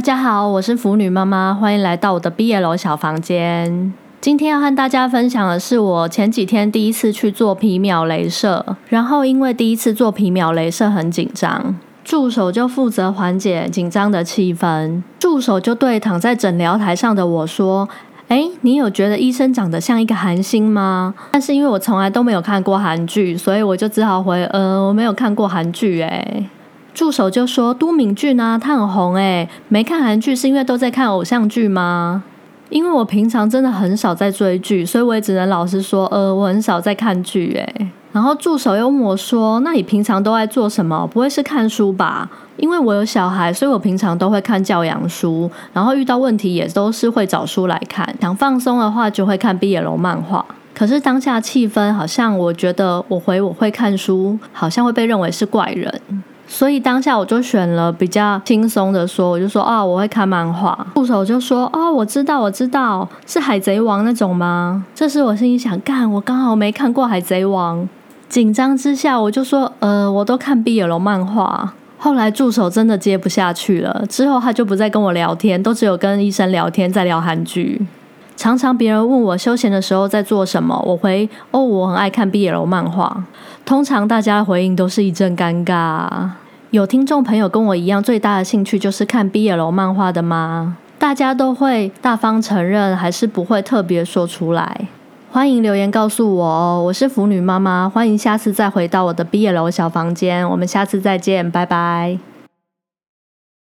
大家好，我是腐女妈妈，欢迎来到我的毕业楼小房间。今天要和大家分享的是我前几天第一次去做皮秒镭射，然后因为第一次做皮秒镭射很紧张，助手就负责缓解紧张的气氛。助手就对躺在诊疗台上的我说：“哎，你有觉得医生长得像一个韩星吗？”但是因为我从来都没有看过韩剧，所以我就只好回：“呃，我没有看过韩剧。”哎。助手就说：“都敏俊啊，他很红诶，没看韩剧是因为都在看偶像剧吗？因为我平常真的很少在追剧，所以我也只能老实说，呃，我很少在看剧诶。然后助手又问我说：“那你平常都在做什么？不会是看书吧？因为我有小孩，所以我平常都会看教养书，然后遇到问题也都是会找书来看。想放松的话，就会看毕业楼漫画。可是当下气氛好像，我觉得我回我会看书，好像会被认为是怪人。”所以当下我就选了比较轻松的说，我就说啊，我会看漫画。助手就说哦，我知道，我知道，是海贼王那种吗？这时我心里想，干，我刚好没看过海贼王。紧张之下，我就说，呃，我都看毕业楼漫画。后来助手真的接不下去了，之后他就不再跟我聊天，都只有跟医生聊天，在聊韩剧。常常别人问我休闲的时候在做什么，我回哦，我很爱看 BL 漫画。通常大家的回应都是一阵尴尬。有听众朋友跟我一样，最大的兴趣就是看 BL 漫画的吗？大家都会大方承认，还是不会特别说出来？欢迎留言告诉我哦！我是腐女妈妈，欢迎下次再回到我的 BL 小房间，我们下次再见，拜拜。